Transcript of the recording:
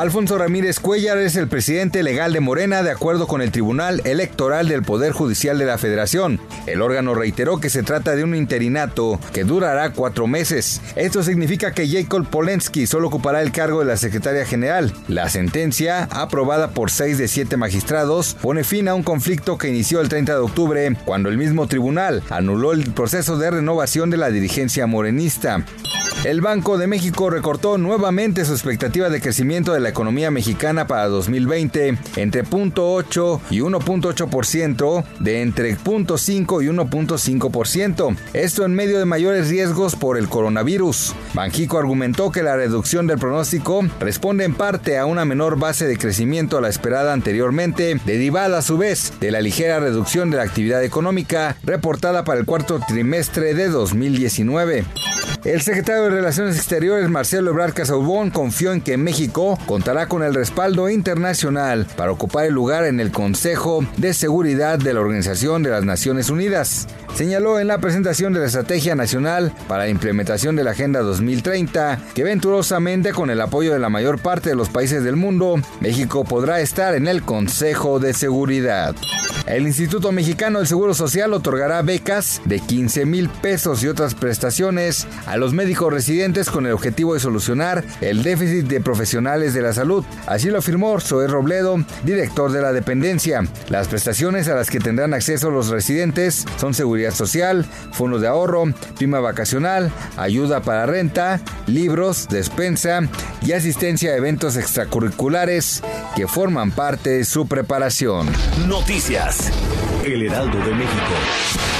Alfonso Ramírez Cuellar es el presidente legal de Morena de acuerdo con el Tribunal Electoral del Poder Judicial de la Federación. El órgano reiteró que se trata de un interinato que durará cuatro meses. Esto significa que Jacob Polensky solo ocupará el cargo de la secretaria general. La sentencia, aprobada por seis de siete magistrados, pone fin a un conflicto que inició el 30 de octubre cuando el mismo tribunal anuló el proceso de renovación de la dirigencia morenista. El Banco de México recortó nuevamente su expectativa de crecimiento de la economía mexicana para 2020 entre 0.8 y 1.8% de entre 0.5 y 1.5%. Esto en medio de mayores riesgos por el coronavirus. Banjico argumentó que la reducción del pronóstico responde en parte a una menor base de crecimiento a la esperada anteriormente, derivada a su vez de la ligera reducción de la actividad económica reportada para el cuarto trimestre de 2019. El secretario de Relaciones Exteriores, Marcelo Ebrard Casaubon, confió en que México contará con el respaldo internacional para ocupar el lugar en el Consejo de Seguridad de la Organización de las Naciones Unidas. Señaló en la presentación de la Estrategia Nacional para la Implementación de la Agenda 2030 que venturosamente con el apoyo de la mayor parte de los países del mundo, México podrá estar en el Consejo de Seguridad. El Instituto Mexicano del Seguro Social otorgará becas de 15 mil pesos y otras prestaciones a los médicos residentes con el objetivo de solucionar el déficit de profesionales de la salud. Así lo afirmó Zoé Robledo, director de la dependencia. Las prestaciones a las que tendrán acceso los residentes son seguridad social, fondos de ahorro, prima vacacional, ayuda para renta, libros, despensa y asistencia a eventos extracurriculares que forman parte de su preparación. Noticias. El Heraldo de México.